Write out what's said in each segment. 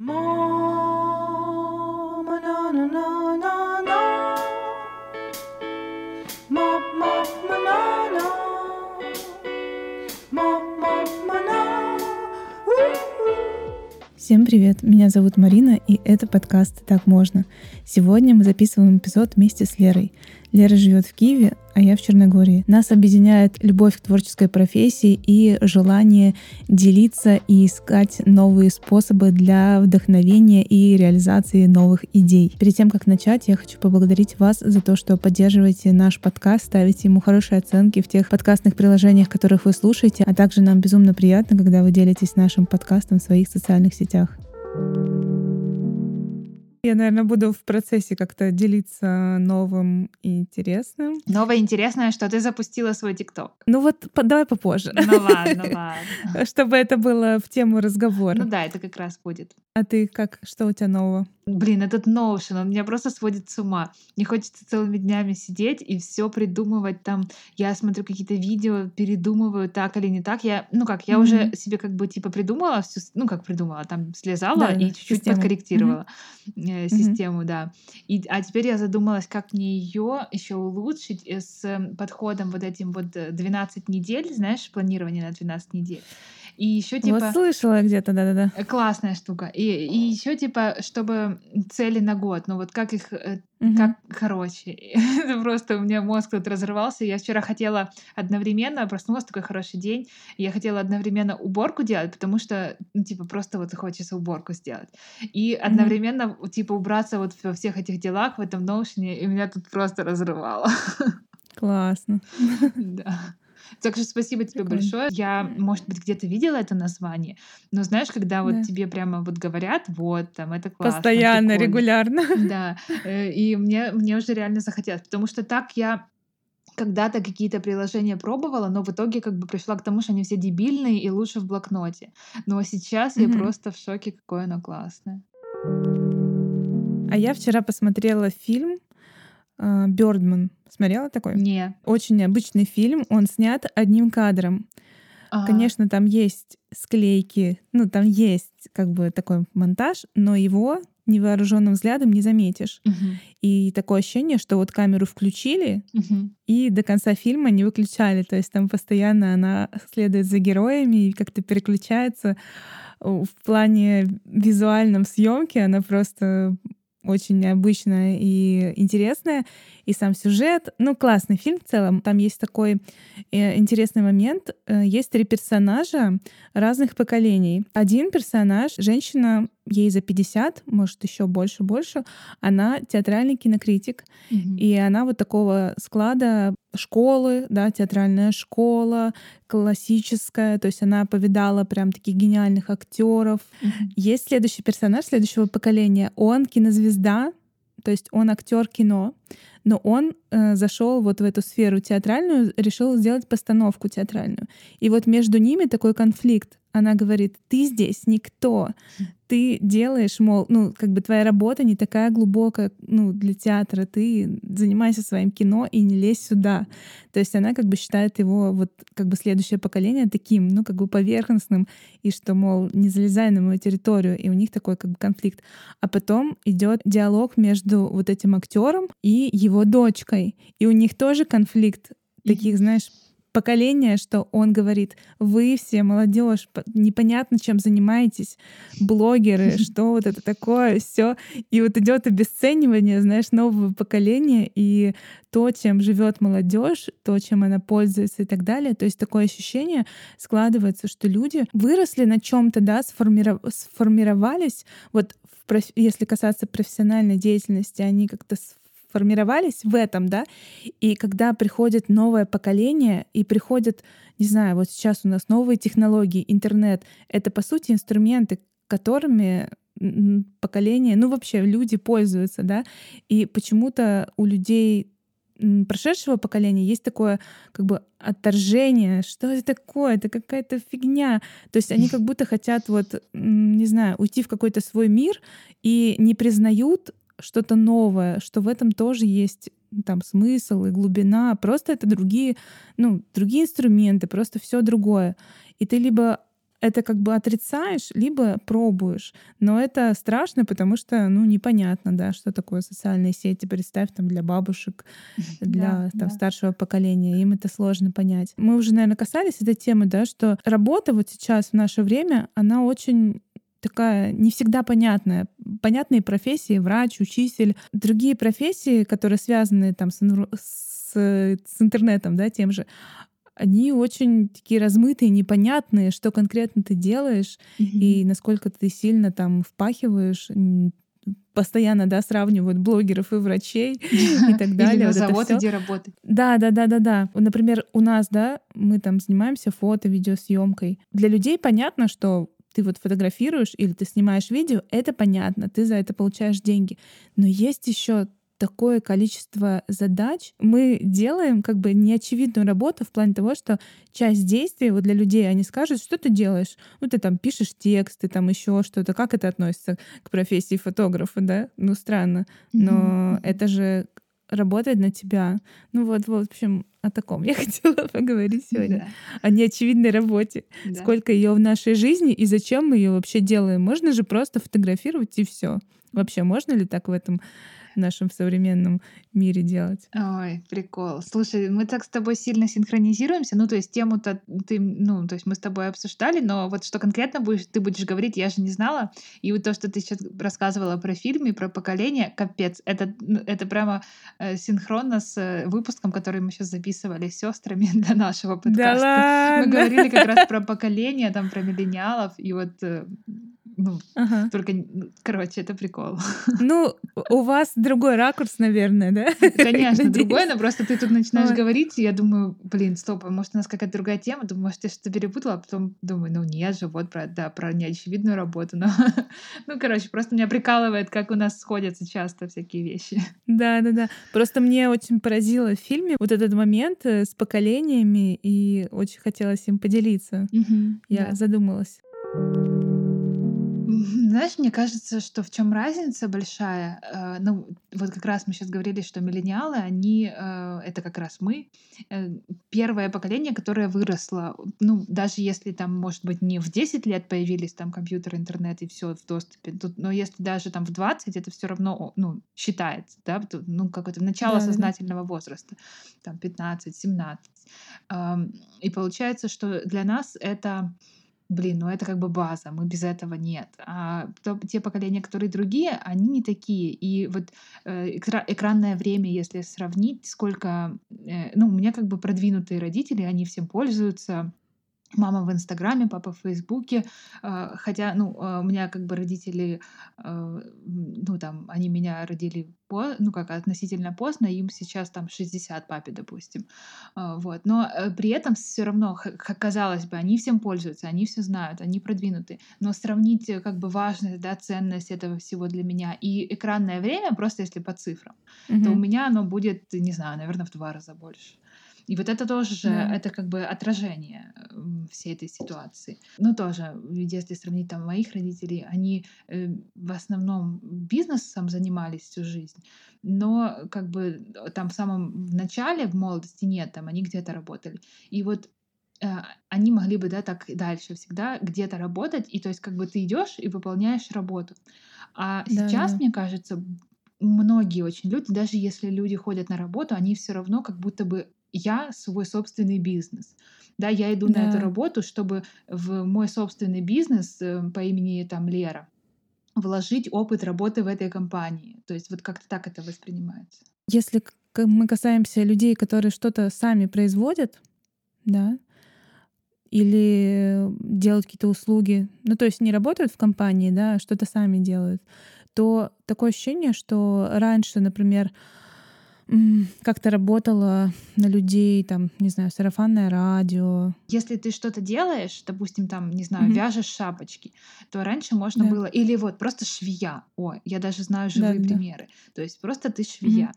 Всем привет, меня зовут Марина, и это подкаст «Так можно». Сегодня мы записываем эпизод вместе с Лерой. Лера живет в Киеве, а я в Черногории. Нас объединяет любовь к творческой профессии и желание делиться и искать новые способы для вдохновения и реализации новых идей. Перед тем, как начать, я хочу поблагодарить вас за то, что поддерживаете наш подкаст, ставите ему хорошие оценки в тех подкастных приложениях, которых вы слушаете, а также нам безумно приятно, когда вы делитесь нашим подкастом в своих социальных сетях. Я, наверное, буду в процессе как-то делиться новым и интересным. Новое интересное, что ты запустила свой ТикТок. Ну вот по- давай попозже, Ну ладно, ладно. чтобы это было в тему разговора. Ну да, это как раз будет. А ты как? Что у тебя нового? Блин, этот Notion, он меня просто сводит с ума. Мне хочется целыми днями сидеть и все придумывать там. Я смотрю какие-то видео, передумываю так или не так. Я, ну как, я Мгм. уже себе как бы типа придумала всю, ну как придумала, там слезала Да, и да, чуть-чуть систему. подкорректировала э, систему, да. И, а теперь я задумалась, как мне ее еще улучшить э, с э, подходом вот этим вот э, 12 недель, знаешь, планирование на 12 недель. И еще типа... Вот слышала где-то, да-да-да. Э, Классная штука. И, и еще типа, чтобы цели на год, ну вот как их, Мгм. как, короче, это просто у меня мозг тут разрывался. Я вчера хотела одновременно, проснулась такой хороший день, я хотела одновременно уборку делать, потому что, ну, типа, просто вот хочется уборку сделать. И одновременно, типа, убраться вот во всех этих делах, в этом ноушене, и меня тут просто разрывало. Классно. Да. Так что спасибо тебе Прикольно. большое. Я, может быть, где-то видела это название, но знаешь, когда вот Да. тебе прямо вот говорят, вот там это классно, Постоянно, прикольно. регулярно. Да, э, и мне, мне уже реально захотелось, потому что так я когда-то какие-то приложения пробовала, но в итоге как бы пришла к тому, что они все дебильные и лучше в блокноте. Но сейчас я Мгм. просто в шоке, какое оно классное. А я вчера посмотрела фильм Бёрдман. Смотрела такой? Не. Очень необычный фильм. Он снят одним кадром. А, Конечно, там есть склейки, ну там есть как бы такой монтаж, но его невооруженным взглядом не заметишь. мгм, И такое ощущение, что вот камеру включили, мгм. и до конца фильма не выключали. То есть там постоянно она следует за героями и как-то переключается. В плане визуальном съемки она просто очень необычная и интересная. И сам сюжет, ну, классный фильм в целом. Там есть такой э, интересный момент. Э, Есть три персонажа разных поколений. Один персонаж, женщина, ей за 50, может, еще больше, больше, она театральный кинокритик. Мгм. И она вот такого склада школы, да, театральная школа, классическая, то есть она повидала прям таких гениальных актеров. Мгм. Есть следующий персонаж следующего поколения. Он кинозвезда, то есть он актер кино, но он э, зашел вот в эту сферу театральную, решил сделать постановку театральную. И вот между ними такой конфликт. Она говорит: ты здесь никто, ты делаешь, мол, ну как бы твоя работа не такая глубокая, ну для театра, ты занимайся своим кино и не лезь сюда. То есть она как бы считает его вот как бы следующее поколение таким, ну как бы поверхностным и что, мол, не залезай на мою территорию, и у них такой как бы конфликт. А потом идет диалог между вот этим актером и его дочкой, и у них тоже конфликт таких, знаешь, поколения, что он говорит, вы все молодежь, непонятно чем занимаетесь, блогеры, что вот это такое, все, и вот идет обесценивание, знаешь, нового поколения и то, чем живет молодежь, то, чем она пользуется и так далее. То есть такое ощущение складывается, что люди выросли на чем-то, да, сформиров... сформировались. Вот в проф- если касаться профессиональной деятельности, они как-то формировались в этом, да, и когда приходит новое поколение и приходят, не знаю, вот сейчас у нас новые технологии, интернет, это по сути инструменты, которыми поколение, ну вообще люди пользуются, да, и почему-то у людей прошедшего поколения есть такое как бы отторжение, что это такое, это какая-то фигня. То есть они как будто хотят вот, не знаю, уйти в какой-то свой мир и не признают что-то новое, что в этом тоже есть там смысл и глубина, просто это другие, ну, другие инструменты, просто все другое. И ты либо это как бы отрицаешь, либо пробуешь. Но это страшно, потому что, ну, непонятно, да, что такое социальные сети. Представь, там, для бабушек, для Да, там, да. старшего поколения. Им это сложно понять. Мы уже, наверное, касались этой темы, да, что работа вот сейчас в наше время, она очень такая не всегда понятная. Понятные профессии, врач, учитель. Другие профессии, которые связаны там с, с, с интернетом, да, тем же, они очень такие размытые, непонятные, что конкретно ты делаешь и насколько ты сильно там впахиваешь. Постоянно, да, сравнивают блогеров и врачей и так Или далее. на Вот это завод иди работать. Да, да, да, да, да. Например, у нас, да, мы там занимаемся фото, видеосъемкой. Для людей понятно, что ты вот фотографируешь или ты снимаешь видео, это понятно, ты за это получаешь деньги. Но есть еще такое количество задач. Мы делаем как бы неочевидную работу в плане того, что часть действий вот для людей, они скажут, что ты делаешь? Ну, ты там пишешь текст, ты там еще что-то. Как это относится к профессии фотографа, да? Ну, странно. Но Мгм. это же работает на тебя. Ну вот, вот, в общем, о таком я хотела поговорить сегодня. О неочевидной работе. Да, да. Сколько ее в нашей жизни и зачем мы ее вообще делаем? Можно же просто фотографировать и все. Вообще, можно ли так в этом нашем современном мире делать? Ой, прикол. Слушай, мы так с тобой сильно синхронизируемся. Ну, то есть тему-то ты, ну, то есть мы с тобой обсуждали, но вот что конкретно будешь, ты будешь говорить, я же не знала. И вот то, что ты сейчас рассказывала про фильм и про поколение, капец, это, ну, это прямо э, синхронно с э, выпуском, который мы сейчас записывали с сестрами для нашего Да подкаста. Мы ладно! говорили как раз про поколение, там, про миллениалов, и вот, э, ну, Ага. только, ну, короче, это прикол. Ну, у вас другой ракурс, наверное, да? Конечно, Надеюсь. другое, но просто ты тут начинаешь Ой. говорить, и я думаю, блин, стоп, а может у нас какая-то другая тема? Думаю, может, я что-то перепутала, а потом думаю, ну нет же, вот про, да, про неочевидную работу. Но, ну, короче, просто меня прикалывает, как у нас сходятся часто всякие вещи. Да, да, да. Просто мне очень поразило в фильме вот этот момент э, с поколениями, и очень хотелось им поделиться. Я Да. задумалась. Знаешь, мне кажется, что в чем разница большая. э, ну, вот как раз мы сейчас говорили, что миллениалы, они, э, это как раз мы, э, первое поколение, которое выросло. Ну, даже если там, может быть, не в 10 лет появились там компьютер, интернет и все в доступе, тут, но если даже там в 20, это все равно, ну, считается, да, ну, какое-то начало Да-да-да. сознательного возраста, там 15-17. Ам, И получается, что для нас это Блин, ну это как бы база, мы без этого нет. А то- те поколения, которые другие, они не такие. И вот э, экра- экранное время, если сравнить, сколько... э, ну, у меня как бы продвинутые родители, они всем пользуются. Мама в Инстаграме, папа в Фейсбуке. э, Хотя, ну, э, у меня как бы родители, м, ну, там, они меня родили, ну, как относительно поздно, им сейчас там 60 папе, допустим. А, Вот. Но э, при этом все равно, казалось бы, они всем пользуются, они все знают, они продвинуты. Но сравнить э, как бы важность, да, ценность этого всего для меня и экранное время, просто если по цифрам, то у меня оно будет, не знаю, наверное, в два раза больше. И вот это тоже же, Да. это как бы отражение м, всей этой ситуации. Ну, тоже, если сравнить там моих родителей, они э, в основном бизнесом занимались всю жизнь, но как бы э, там в самом начале, в молодости нет, там они где-то работали. И вот э, они могли бы, да, так и дальше всегда где-то работать, и то есть как бы ты идешь и выполняешь работу. А Да, сейчас, да. мне кажется, многие очень люди, даже если люди ходят на работу, они все равно как будто бы я свой собственный бизнес. Да, я иду на эту Да. работу, чтобы в мой собственный бизнес э, по имени там Лера вложить опыт работы в этой компании. То есть вот как-то так это воспринимается. Если мы касаемся людей, которые что-то сами производят, да, или делают какие-то услуги, ну то есть не работают в компании, да, а что-то сами делают, то такое ощущение, что раньше, например, как-то работало на людей, там, не знаю, сарафанное радио. Если ты что-то делаешь, допустим, там, не знаю, Мгм. вяжешь шапочки, то раньше можно Да. было... Или вот просто швея. О, я даже знаю живые Да-да-да. примеры. То есть просто ты швея.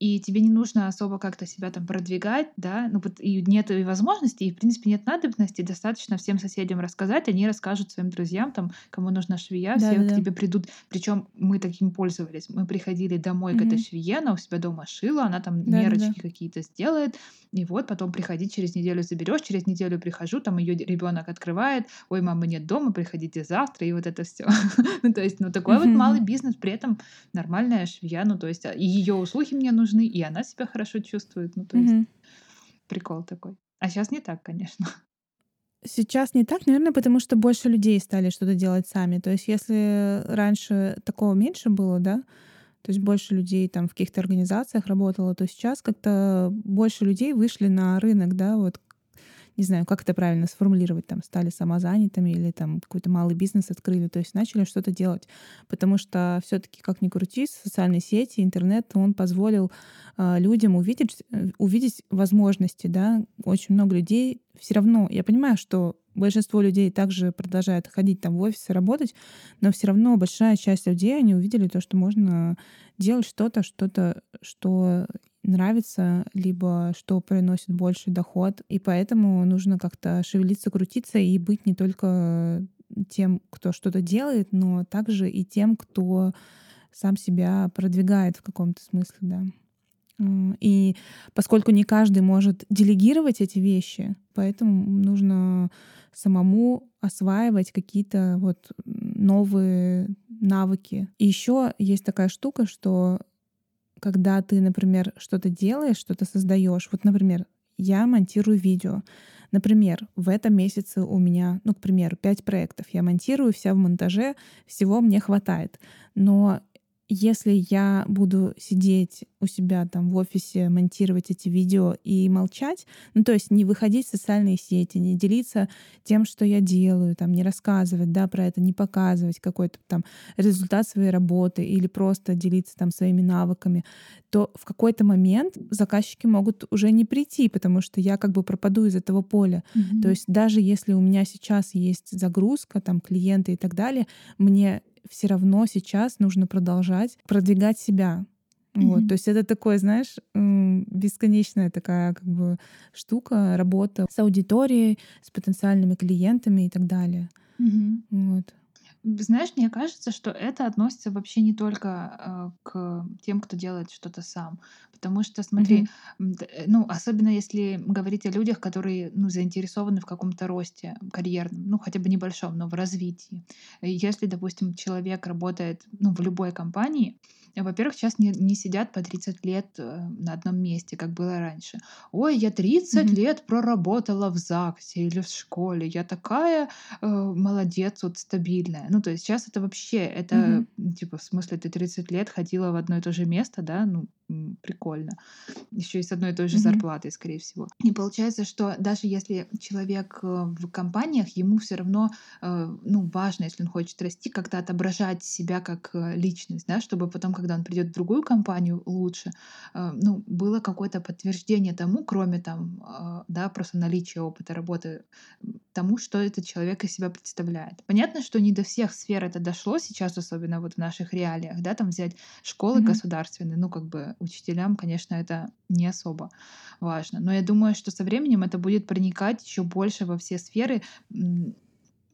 И тебе не нужно особо как-то себя там продвигать, да, ну и нет и возможности, и в принципе нет надобности, достаточно всем соседям рассказать, они расскажут своим друзьям, там, кому нужна швея, все Да-да-да. к тебе придут. Причем мы таким пользовались, мы приходили домой к этой швее, она у себя дома шила, она там Да-да-да. мерочки какие-то сделает, и вот потом приходи через неделю заберешь, через неделю прихожу, там ее ребенок открывает, ой, мамы нет дома, приходите завтра, и вот это все. Ну, то есть, ну, такой вот малый бизнес, при этом нормальная швея, ну, то есть, а, ее услуги мне нужны, и она себя хорошо чувствует, ну, то есть, Мгм. прикол такой. А сейчас не так, конечно. Сейчас не так, наверное, потому что больше людей стали что-то делать сами. То есть если раньше такого меньше было, да, то есть больше людей там в каких-то организациях работало, то сейчас как-то больше людей вышли на рынок, да, вот не знаю, как это правильно сформулировать, там, стали самозанятыми или там какой-то малый бизнес открыли, то есть начали что-то делать. Потому что все таки как ни крути, социальные сети, интернет, он позволил а, людям увидеть, э, увидеть возможности, да. Очень много людей все равно, я понимаю, что большинство людей также продолжает ходить там в офисы, работать, но все равно большая часть людей, они увидели то, что можно делать что-то, что-то, что нравится, либо что приносит больший доход. И поэтому нужно как-то шевелиться, крутиться и быть не только тем, кто что-то делает, но также и тем, кто сам себя продвигает в каком-то смысле, да. И поскольку не каждый может делегировать эти вещи, поэтому нужно самому осваивать какие-то вот новые навыки. И еще есть такая штука, что когда ты, например, что-то делаешь, что-то создаешь, вот, например, я монтирую видео. Например, в этом месяце у меня, ну, к примеру, пять проектов. Я монтирую, вся в монтаже, всего мне хватает. Но если я буду сидеть у себя там в офисе, монтировать эти видео и молчать, ну то есть не выходить в социальные сети, не делиться тем, что я делаю, там не рассказывать, да, про это, не показывать какой-то там результат своей работы или просто делиться там своими навыками, то в какой-то момент заказчики могут уже не прийти, потому что я как бы пропаду из этого поля. То есть даже если у меня сейчас есть загрузка, там клиенты и так далее, мне все равно сейчас нужно продолжать продвигать себя. Вот, Мгм. то есть это такое, знаешь, бесконечная такая как бы штука, работа с аудиторией, с потенциальными клиентами и так далее. Мгм. Вот. Знаешь, мне кажется, что это относится вообще не только э, к тем, кто делает что-то сам. Потому что, смотри, Мгм. м, д- э, ну, особенно если говорить о людях, которые ну, заинтересованы в каком-то росте карьерном, ну, хотя бы небольшом, но в развитии. И Если, допустим, человек работает ну, в любой компании, э, во-первых, сейчас не, не сидят по 30 лет э, на одном месте, как было раньше. Ой, я 30 Мгм. лет проработала в ЗАГСе или в школе, я такая э, молодец, вот стабильная. Ну, то есть сейчас это вообще, это, м, типа, в смысле, ты 30 лет ходила в одно и то же место, да, ну, прикольно. Еще и с одной и той же Мгм. зарплатой, скорее всего. И получается, что даже если человек э, в компаниях, ему все равно, э, ну, важно, если он хочет расти, как-то отображать себя как э, личность, да, чтобы потом, когда он придет в другую компанию лучше, ну, было какое-то подтверждение тому, кроме там, э, да, просто наличия опыта работы, тому, что этот человек из себя представляет. Понятно, что не до всех сфер это дошло сейчас, особенно вот в наших реалиях, да, там взять школы Мгм. государственные, ну, как бы учителям, конечно, это не особо важно. Но я думаю, что со временем это будет проникать еще больше во все сферы,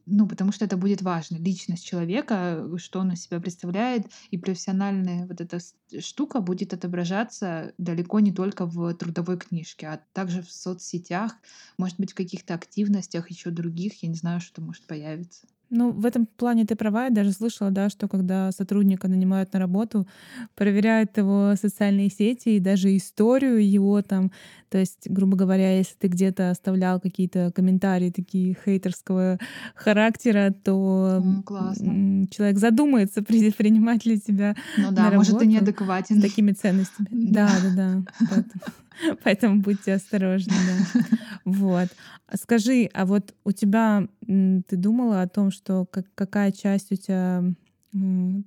ну, потому что это будет важно. Личность человека, э, что он из себя представляет, и профессиональная вот эта с- штука будет отображаться далеко не только в трудовой книжке, а также в соцсетях, может быть, в каких-то активностях еще других, я не знаю, что может появиться. Ну, в этом плане ты права. Я даже слышала, да, что когда сотрудника нанимают на работу, проверяют его социальные сети и даже историю его там. То есть, грубо говоря, если ты где-то оставлял какие-то комментарии такие хейтерского характера, то классно. м, человек задумается, при- принимать ли тебя Ну на да, может, ты работу неадекватен. с такими ценностями. Да, да, да. Поэтому, будьте осторожны, да. Вот. А Скажи, а вот у тебя ты думала о том, что как- какая часть у тебя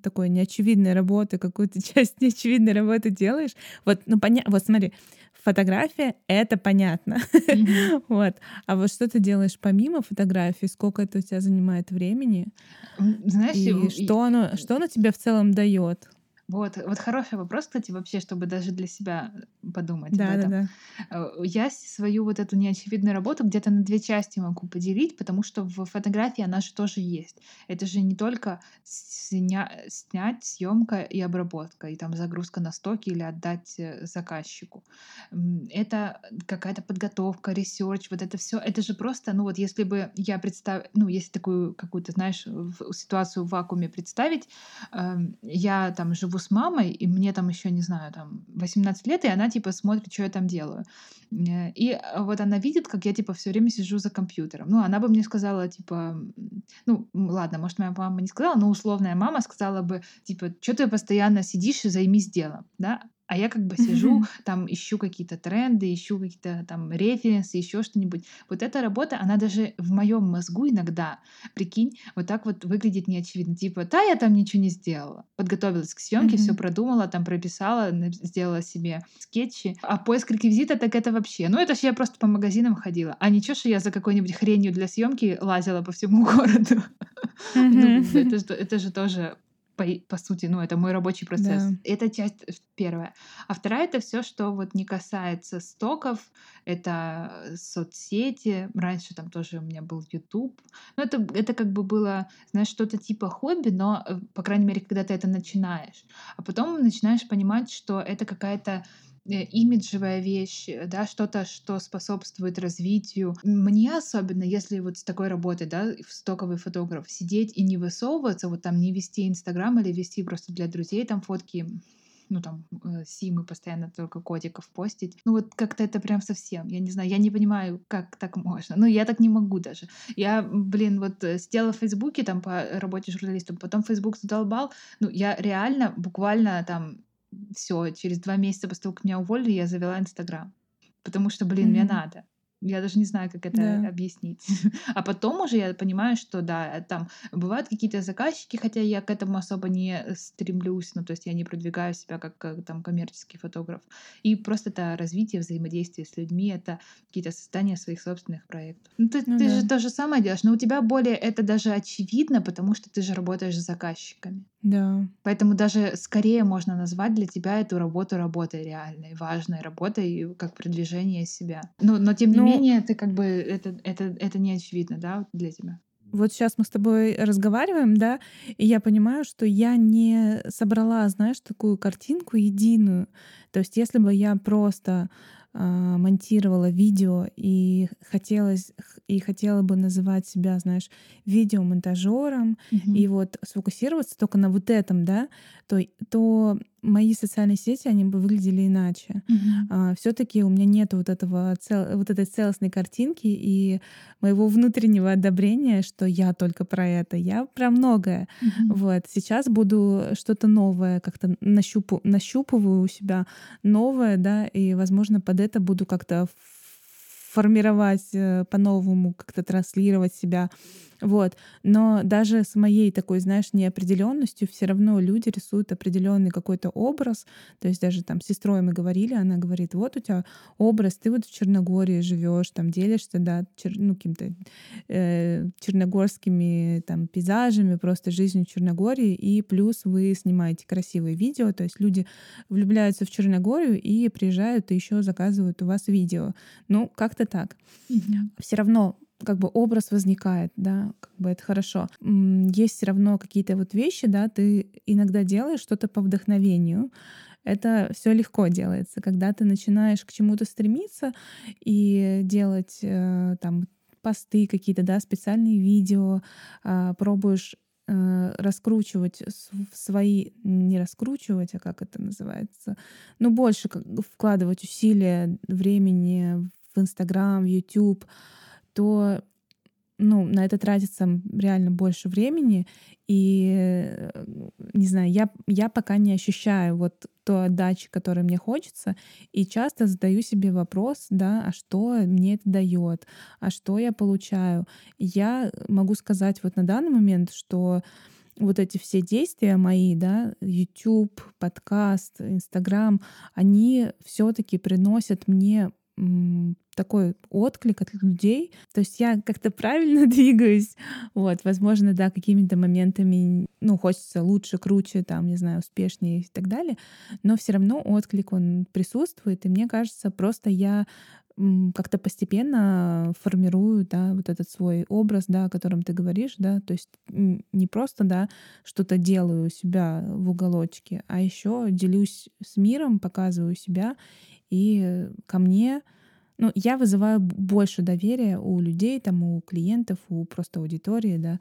такой неочевидной работы, какую-то часть неочевидной работы делаешь? Вот, ну понятно, вот смотри, фотография — это понятно. Мгм. Вот. А вот что ты делаешь помимо фотографии? Сколько это у тебя занимает времени? Знаешь, И и- что оно, что оно тебе в целом дает? Вот, вот хороший вопрос, кстати, вообще, чтобы даже для себя подумать Да, об да, этом. да. Э, Я свою вот эту неочевидную работу где-то на две части могу поделить, потому что в фотографии она же тоже есть. Это же не только сня- снять, съемка и обработка, и там загрузка на стоки или отдать э, заказчику. Это какая-то подготовка, research, вот это все. Это же просто, ну вот если бы я представ, ну если такую какую-то, знаешь, ситуацию в вакууме представить, эм, я там живу с мамой, и мне там еще, не знаю, там 18 лет, и она типа смотрит, что я там делаю. Э, И э, вот она видит, как я типа все время сижу за компьютером. Ну, она бы мне сказала, типа, ну, ладно, может, моя мама не сказала, но условная мама сказала бы, типа, что ты постоянно сидишь и займись делом, да? А я как бы сижу, Мгм. там ищу какие-то тренды, ищу какие-то там референсы, еще что-нибудь. Вот эта работа, она даже в моем мозгу иногда, прикинь, вот так вот выглядит неочевидно. Типа, да, я там ничего не сделала. Подготовилась к съемке, все Мгм. продумала, там прописала, сделала себе скетчи. А поиск реквизита, так это вообще. Ну, это ж я просто по магазинам ходила. А ничего, что я за какой-нибудь хренью для съемки лазила по всему городу. Ну, бы Мгм. это, же- это же тоже по, по сути, ну, это мой рабочий процесс. Да. Это часть э, первая. А вторая это все, что вот не касается стоков, это э, соцсети. Раньше там тоже у меня был YouTube. Ну, это, это как бы было, знаешь, что-то типа хобби, но, э, по крайней мере, когда ты это начинаешь. А потом начинаешь понимать, что это какая-то имиджевая вещь, э, да, что-то, что способствует развитию. Мне особенно, если вот с такой работой, да, стоковый фотограф, сидеть и не высовываться, вот там не вести Инстаграм или вести просто для друзей там фотки, ну там э, симы постоянно только котиков постить. Ну вот как-то это прям совсем. Я не знаю, я не понимаю, как так можно. Ну я так не могу даже. Я, блин, вот э, сидела в Фейсбуке там по работе журналистом, потом Фейсбук задолбал. Ну я реально буквально там все, через два месяца после того, как меня уволили, я завела Инстаграм. Потому что, блин, мне Мгм. надо. Я даже не знаю, как это Да. объяснить. А потом уже я понимаю, что да, там бывают какие-то заказчики, хотя я к этому особо не стремлюсь, ну то есть я не продвигаю себя как, как там коммерческий фотограф. И просто это развитие взаимодействия с людьми, это какие-то создания своих собственных проектов. Ну ты, Ну ты да. же то же самое делаешь, но у тебя более это даже очевидно, потому что ты же работаешь с заказчиками. Да. Поэтому даже скорее можно назвать для тебя эту работу работой реальной, важной работой, как продвижение себя. Но, но тем не Ну, менее, ты как бы это, это, это не очевидно, да, для тебя. Вот сейчас мы с тобой разговариваем, да, и я понимаю, что я не собрала, знаешь, такую картинку единую. То есть, если бы я просто монтировала видео и хотелось и хотела бы называть себя, знаешь, видеомонтажером Мгм. и вот сфокусироваться только на вот этом, да, то, то мои социальные сети они бы выглядели иначе. Мгм. все-таки у меня нет вот этого цел- вот этой целостной картинки и моего внутреннего одобрения, что я только про это, я про многое. Мгм. Вот сейчас буду что-то новое, как-то нащупу, нащупываю у себя новое, да, и, возможно, под это буду как-то формировать э, по-новому, как-то транслировать себя. Вот. Но даже с моей такой, знаешь, неопределенностью все равно люди рисуют определенный какой-то образ. То есть даже там с сестрой мы говорили, она говорит, вот у тебя образ, ты вот в Черногории живешь, там делишься, да, чер- ну, каким-то э, черногорскими там пейзажами, просто жизнью Черногории, и плюс вы снимаете красивые видео, то есть люди влюбляются в Черногорию и приезжают и еще заказывают у вас видео. Ну, как-то так. Мгм. Все равно как бы образ возникает, да, как бы это хорошо. Есть все равно какие-то вот вещи, да, ты иногда делаешь что-то по вдохновению. Это все легко делается, когда ты начинаешь к чему-то стремиться и делать э, там посты какие-то, да, специальные видео, а, пробуешь э, раскручивать свои, не раскручивать, а как это называется, ну, больше вкладывать усилия, времени в Инстаграм, в YouTube, то ну, на это тратится реально больше времени, и, э, не знаю, я, я пока не ощущаю вот той отдачи, которой мне хочется, и часто задаю себе вопрос, да, а что мне это дает, а что я получаю. Я могу сказать вот на данный момент, что вот эти все действия мои, да, YouTube, подкаст, Инстаграм, они все-таки приносят мне такой отклик от людей. То есть я как-то правильно двигаюсь. Вот, возможно, да, какими-то моментами, ну, хочется лучше, круче, там, не знаю, успешнее и так далее. Но все равно отклик, он присутствует. И мне кажется, просто я как-то постепенно формирую, да, вот этот свой образ, да, о котором ты говоришь, да, то есть не просто, да, что-то делаю у себя в уголочке, а еще делюсь с миром, показываю себя, и ко мне, ну, я вызываю больше доверия у людей, там, у клиентов, у просто аудитории, да,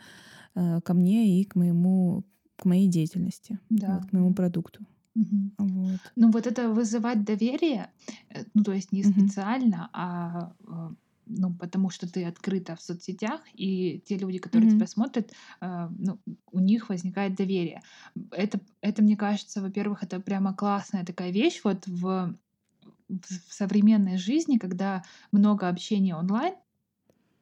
э, ко мне и к моему, к моей деятельности, да. вот, к моему продукту. Угу. Вот. Ну вот это вызывать доверие, э, ну то есть не Мгм. специально, а э, ну потому что ты открыта в соцсетях, и те люди, которые Мгм. тебя смотрят, э, ну, у них возникает доверие. Это, это мне кажется, во-первых, это прямо классная такая вещь вот в, в современной жизни, когда много общения онлайн,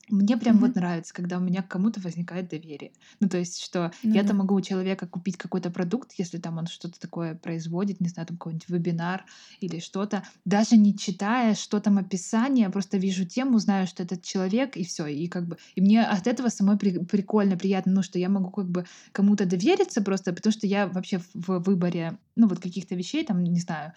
мне прям вот Мгм. нравится, когда у меня к кому-то возникает доверие. Ну, то есть, что Ну я-то да. могу у человека купить какой-то продукт, если там он что-то такое производит, не знаю, там какой-нибудь вебинар или что-то, даже не читая, что там описание, просто вижу тему, знаю, что этот человек, и все. И как бы и мне от этого самой при- прикольно, приятно, ну, что я могу как бы кому-то довериться просто, потому что я вообще в выборе, ну, вот каких-то вещей, там, не знаю,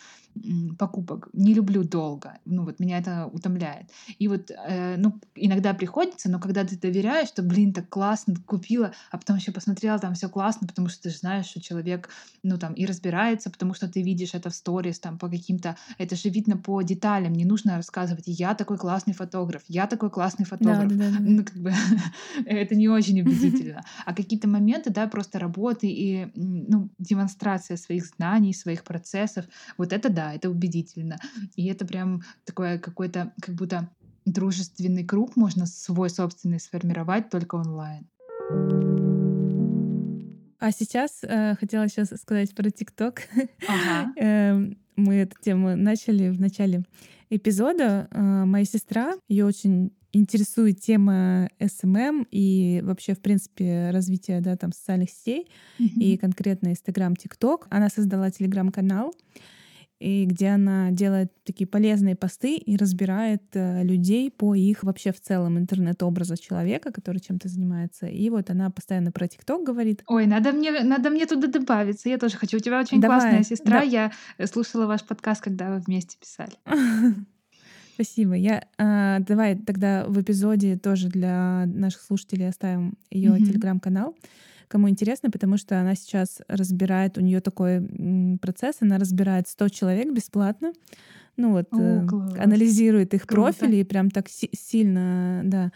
покупок не люблю долго. Ну, вот меня это утомляет. И вот, э, ну, иногда приходится, но когда ты доверяешь, что, блин, так классно, купила, а потом еще посмотрела, там все классно, потому что ты же знаешь, что человек, ну, там, и разбирается, потому что ты видишь это в сторис, там, по каким-то... Это же видно по деталям, не нужно рассказывать, я такой классный фотограф, я такой классный фотограф. да, да, да. Ну, как бы, это не очень убедительно. А какие-то моменты, да, просто работы и, ну, демонстрация своих знаний, своих процессов, вот это да, это убедительно. И это прям такое какой-то, как будто дружественный круг можно свой собственный сформировать только онлайн. А сейчас э, хотела сейчас сказать про ТикТок. Ага. Эм, Мы эту тему начали в начале эпизода. Э, Моя сестра, ее очень интересует тема SMM и вообще, в принципе, развитие да, там, социальных сетей и Мгм. конкретно Инстаграм, ТикТок. Она создала телеграм-канал, и где она делает такие полезные посты и разбирает э, людей по их вообще в целом интернет-образа человека, который чем-то занимается. И вот она постоянно про ТикТок говорит. Ой, надо мне, надо мне туда добавиться. Я тоже хочу. У тебя очень Давай, классная сестра. да. Я э, слушала ваш подкаст, когда вы вместе писали. Спасибо. Я а, давай тогда в эпизоде тоже для наших слушателей оставим ее Мгм. телеграм-канал. Кому интересно, потому что она сейчас разбирает, у нее такой процесс, она разбирает 100 человек бесплатно. Ну вот, О, э, класс. анализирует их Круто. профили и прям так си- сильно, да,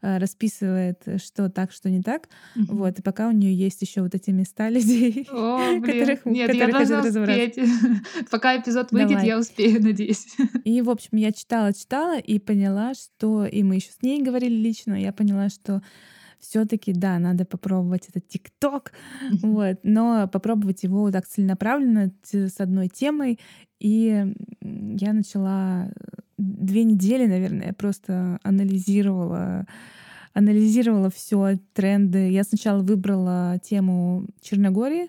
э, расписывает, что так, что не так. Мгм. Вот, и пока у нее есть еще вот эти места людей, О, блин. которых, Нет, я должна успеть. Пока эпизод выйдет, Давай. я успею, надеюсь. И, в общем, я читала, читала и поняла, что... И мы еще с ней говорили лично, я поняла, что все таки да, надо попробовать этот ТикТок, вот, но попробовать его так целенаправленно с одной темой. И я начала две недели, наверное, просто анализировала анализировала все тренды. Я сначала выбрала тему Черногории,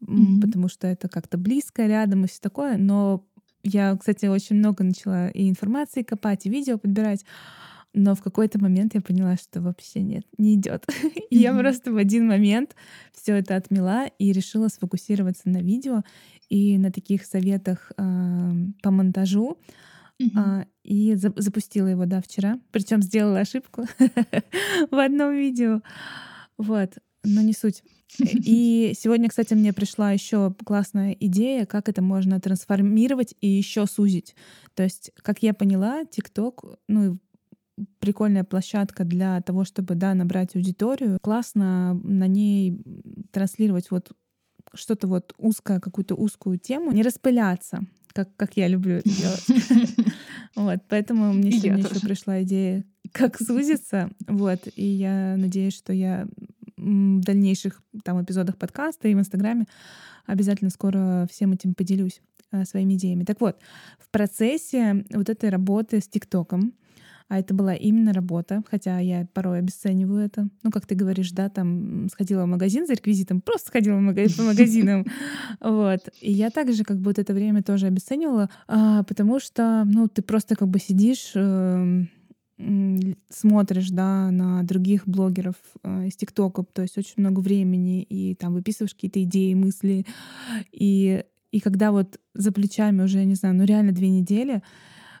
Мгм. потому что это как-то близко, рядом и все такое. Но я, кстати, очень много начала и информации копать, и видео подбирать. Но в какой-то момент я поняла, что вообще нет, не идет. И я просто в один момент все это отмела и решила сфокусироваться на видео и на таких советах ам, по монтажу. Мгм. А, и за- запустила его, да, вчера. Причем сделала ошибку в одном видео. Вот, но не суть. И сегодня, кстати, мне пришла еще классная идея, как это можно трансформировать и еще сузить. То есть, как я поняла, TikTok, ну, прикольная площадка для того, чтобы, да, набрать аудиторию. Классно на ней транслировать вот что-то вот узкое, какую-то узкую тему, не распыляться, как, как я люблю это делать. Вот, поэтому мне сегодня еще пришла идея, как сузиться. Вот, и я надеюсь, что я в дальнейших там эпизодах подкаста и в Инстаграме обязательно скоро всем этим поделюсь э, своими идеями. Так вот, в процессе вот этой работы с ТикТоком а это была именно работа, хотя я порой обесцениваю это. Ну, как ты говоришь, да, там сходила в магазин за реквизитом, просто сходила по магазинам. Вот. И я также как бы вот это время тоже обесценивала, а, потому что, ну, ты просто как бы сидишь эм, смотришь, да, на других блогеров э, из ТикТока, то есть очень много времени, и там выписываешь какие-то идеи, мысли, и, и когда вот за плечами уже, не знаю, ну реально две недели,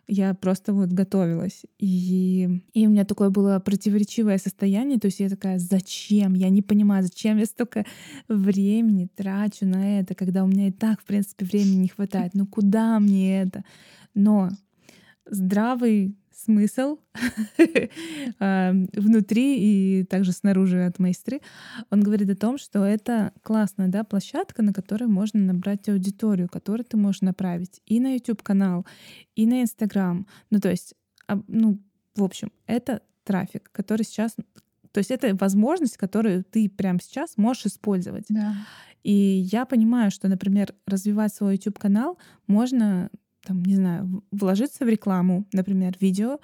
я просто вот готовилась. И, и у меня такое было противоречивое состояние. То есть я такая, зачем? Я не понимаю, зачем я столько времени трачу на это, когда у меня и так, в принципе, времени не хватает. Ну куда мне это? Но здравый смысл а, внутри и также снаружи от майстры. Он говорит о том, что это классная да, площадка, на которой можно набрать аудиторию, которую ты можешь направить и на YouTube-канал, и на Instagram. Ну, то есть, ну, в общем, это трафик, который сейчас... То есть это возможность, которую ты прямо сейчас можешь использовать. Да. И я понимаю, что, например, развивать свой YouTube-канал можно там, не знаю, вложиться в рекламу, например, видео,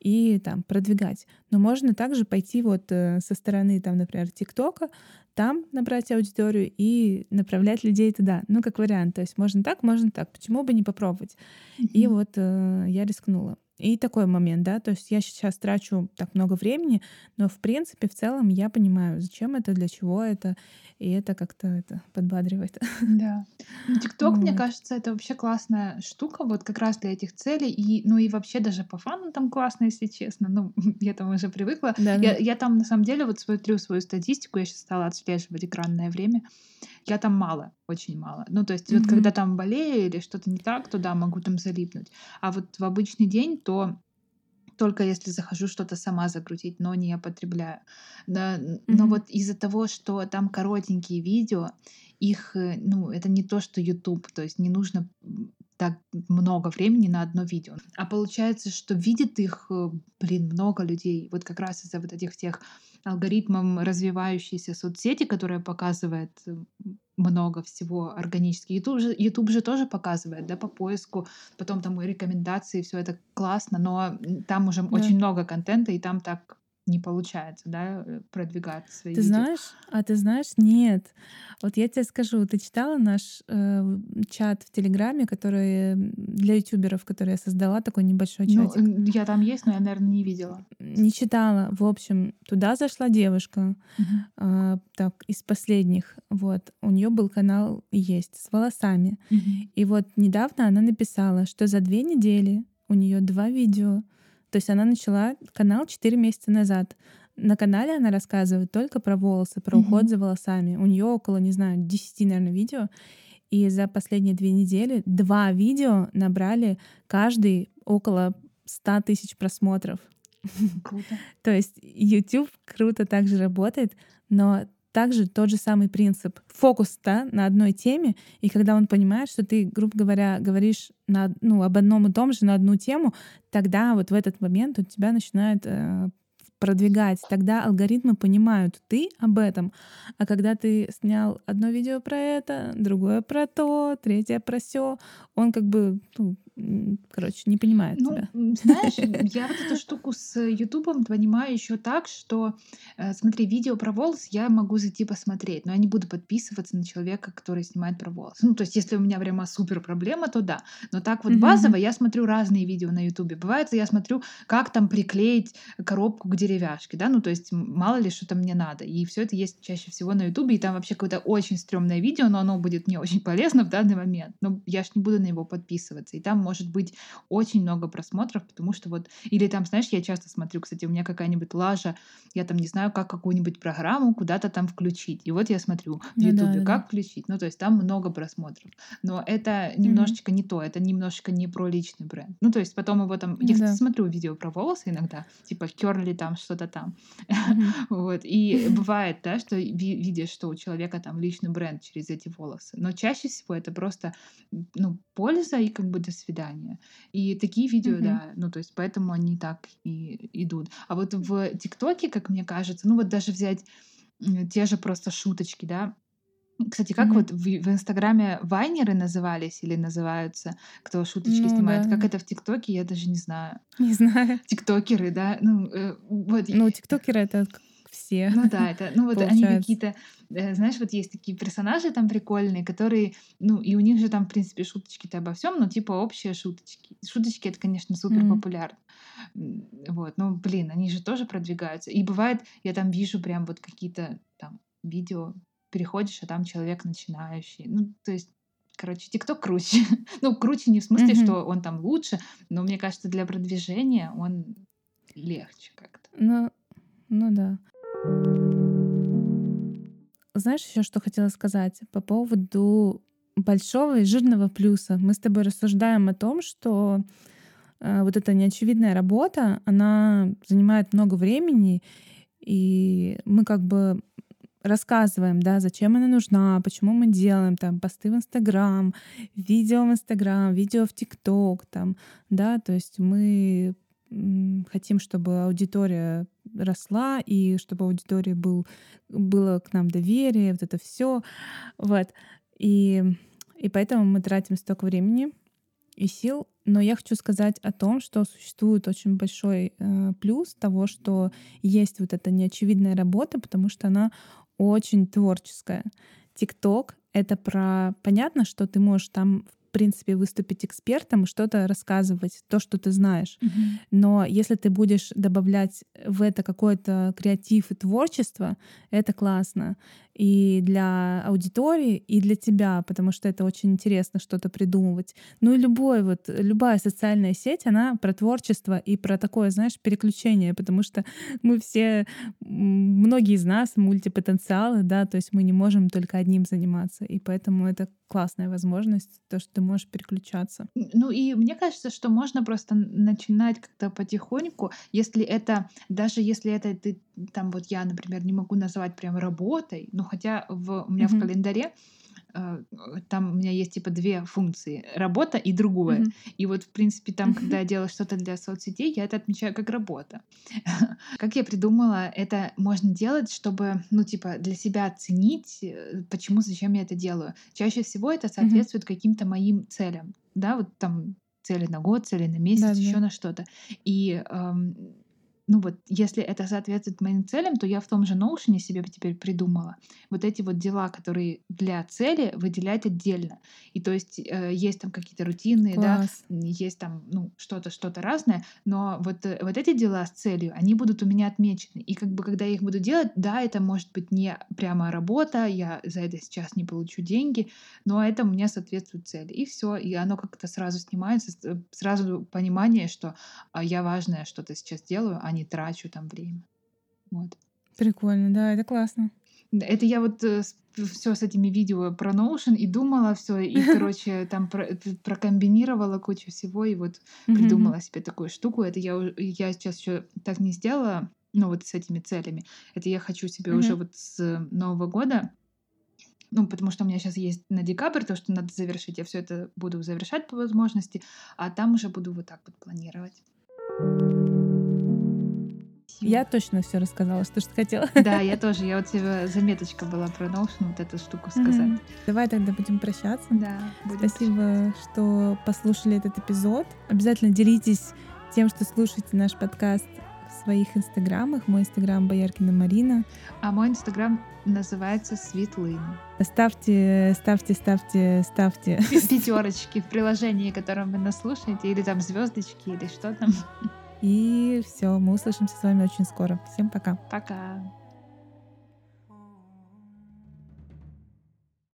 и там продвигать. Но можно также пойти вот э, со стороны, там, например, ТикТока, там набрать аудиторию и направлять людей туда. Ну, как вариант. То есть можно так, можно так. Почему бы не попробовать? Mm-hmm. И вот э, я рискнула. И такой момент, да, то есть я сейчас трачу так много времени, но в принципе в целом я понимаю, зачем это, для чего это, и это как-то это подбадривает. Да. Ну, ТикТок, вот. мне кажется, это вообще классная штука, вот как раз для этих целей, и, ну и вообще даже по фану там классно, если честно, ну я там уже привыкла. Да, я, да. я там на самом деле вот смотрю свою статистику, я сейчас стала отслеживать экранное время, я там мало, очень мало. Ну, то есть, mm-hmm. вот когда там болею или что-то не так, то да, могу там залипнуть. А вот в обычный день, то только если захожу что-то сама загрузить, но не потребляю. Но, mm-hmm. но вот из-за того, что там коротенькие видео, их, э, ну, это не то, что YouTube, то есть не нужно так много времени на одно видео. А получается, что видит их, э, блин, много людей. Вот как раз из-за вот этих тех алгоритмом развивающейся соцсети, которая показывает много всего органически. YouTube же, YouTube же тоже показывает, да, по поиску, потом там рекомендации, все это классно, но там уже да. очень много контента, и там так не получается, да, э, продвигать свои Ты знаешь? А ты знаешь? Нет. Вот я тебе скажу, ты читала наш э, чат в Телеграме, который для ютуберов, который я создала, такой небольшой чатик? Ну, я там есть, но я, наверное, не видела. Не читала. В общем, туда зашла девушка, uh-huh. э, так, из последних. Вот. У нее был канал есть с волосами. Uh-huh. И вот недавно она написала, что за две недели у нее два видео — то есть она начала канал 4 месяца назад. На канале она рассказывает только про волосы, про mm-hmm. уход за волосами. У нее около, не знаю, 10, наверное, видео. И за последние две недели два видео набрали каждый около 100 тысяч просмотров. Круто. То есть YouTube круто также работает, но также тот же самый принцип. Фокус да, на одной теме, и когда он понимает, что ты, грубо говоря, говоришь на, ну, об одном и том же на одну тему, тогда вот в этот момент у тебя начинает э, продвигать, тогда алгоритмы понимают, ты об этом. А когда ты снял одно видео про это, другое про то, третье про все, он как бы ну, короче, не понимает ну, тебя. Знаешь, я вот эту штуку с Ютубом понимаю еще так, что, э, смотри, видео про волос я могу зайти посмотреть, но я не буду подписываться на человека, который снимает про волос. Ну, то есть, если у меня прямо супер проблема, то да. Но так вот базово я смотрю разные видео на Ютубе. Бывает, я смотрю, как там приклеить коробку к деревяшке, да, ну, то есть, мало ли что-то мне надо. И все это есть чаще всего на Ютубе, и там вообще какое-то очень стрёмное видео, но оно будет мне очень полезно в данный момент. Но я ж не буду на него подписываться. И там может быть очень много просмотров, потому что вот... Или там, знаешь, я часто смотрю, кстати, у меня какая-нибудь лажа, я там не знаю, как какую-нибудь программу куда-то там включить. И вот я смотрю в ну Ютубе, да, как да. включить. Ну, то есть там много просмотров. Но это немножечко mm-hmm. не то, это немножечко не про личный бренд. Ну, то есть потом его там... Я, да. смотрю видео про волосы иногда, типа керли там, что-то там. Mm-hmm. вот. И бывает, да, что видишь, что у человека там личный бренд через эти волосы. Но чаще всего это просто, ну, польза и как бы до свидания свидания. И такие видео, mm-hmm. да, ну то есть поэтому они так и идут. А вот в ТикТоке, как мне кажется, ну вот даже взять те же просто шуточки, да, Кстати, как Мгм. вот в, в Инстаграме вайнеры назывались или называются, кто шуточки Ну снимает? да. Как это в ТикТоке, я даже не знаю. Не знаю. Тиктокеры, да? Ну, э, вот. Ну, тиктокеры это все. Ну да, это, ну вот они Получается. какие-то, э, знаешь, вот есть такие персонажи там прикольные, которые, ну и у них же там, в принципе, шуточки-то обо всем, но типа общие шуточки. Шуточки это, конечно, супер популярно. М, Вот, ну блин, они же тоже продвигаются. И бывает, я там вижу прям вот какие-то там видео, переходишь, а там человек начинающий. Ну, то есть Короче, ТикТок круче. ну, круче не в смысле, Мгм. что он там лучше, но мне кажется, для продвижения он легче как-то. Ну, ну да. Знаешь еще, что хотела сказать по поводу большого и жирного плюса? Мы с тобой рассуждаем о том, что э, вот эта неочевидная работа, она занимает много времени, и мы как бы рассказываем, да, зачем она нужна, почему мы делаем там посты в Инстаграм, видео в Инстаграм, видео в ТикТок, там, да, то есть мы хотим, чтобы аудитория росла и чтобы у аудитории был, было к нам доверие, вот это все, вот. И, и поэтому мы тратим столько времени и сил. Но я хочу сказать о том, что существует очень большой э, плюс того, что есть вот эта неочевидная работа, потому что она очень творческая. ТикТок — это про... Понятно, что ты можешь там, принципе, выступить экспертом и что-то рассказывать, то, что ты знаешь. Но если ты будешь добавлять в это какой-то креатив и творчество, это классно. И для аудитории, и для тебя, потому что это очень интересно что-то придумывать. Ну и любой, вот, любая социальная сеть, она про творчество и про такое, знаешь, переключение, потому что мы все, многие из нас мультипотенциалы, да, то есть мы не можем только одним заниматься, и поэтому это классная возможность, то, что ты можешь переключаться. Ну и мне кажется, что можно просто начинать как-то потихоньку, если это, даже если это ты, там вот я, например, не могу назвать прям работой, ну хотя в, у меня в Мгм. календаре э, там у меня есть типа две функции — работа и другое. Мгм. И вот, в принципе, там, Мгм. когда я делаю что-то для соцсетей, я это отмечаю как работа. Как я придумала, это можно делать, чтобы, ну, типа, для себя оценить, э, почему, зачем я это делаю. Чаще всего это соответствует каким-то моим целям, да, вот там цели на год, цели на месяц, Да-да-да. еще на что-то. И эм, ну вот, если это соответствует моим целям, то я в том же Notion себе теперь придумала вот эти вот дела, которые для цели выделять отдельно. И то есть э, есть там какие-то рутинные, да, Класс. есть там, ну, что-то, что-то разное, но вот, э, вот эти дела с целью, они будут у меня отмечены. И как бы, когда я их буду делать, да, это может быть не прямо работа, я за это сейчас не получу деньги, но это у меня соответствует цели. И все, и оно как-то сразу снимается, э, сразу понимание, что а, я важное что-то сейчас делаю, а не трачу там время. Вот. Прикольно, да, это классно. Это я вот все с этими видео про Notion и думала все, и, короче, там про- прокомбинировала кучу всего, и вот придумала себе такую штуку. Это я, я сейчас еще так не сделала, ну вот с этими целями. Это я хочу себе уже вот с Нового года, ну, потому что у меня сейчас есть на декабрь то, что надо завершить. Я все это буду завершать по возможности, а там уже буду вот так вот планировать. Я точно все рассказала, что что хотела. Да, я тоже. Я вот себе заметочка была про Notion, вот эту штуку сказать. Давай тогда будем прощаться. Да, будем Спасибо, что послушали этот эпизод. Обязательно делитесь тем, что слушаете наш подкаст в своих инстаграмах. Мой инстаграм Бояркина Марина. А мой инстаграм называется Светлын. Ставьте, ставьте, ставьте, ставьте. Пятерочки в приложении, которым вы нас слушаете, или там звездочки, или что там. И все, мы услышимся с вами очень скоро. Всем пока. Пока.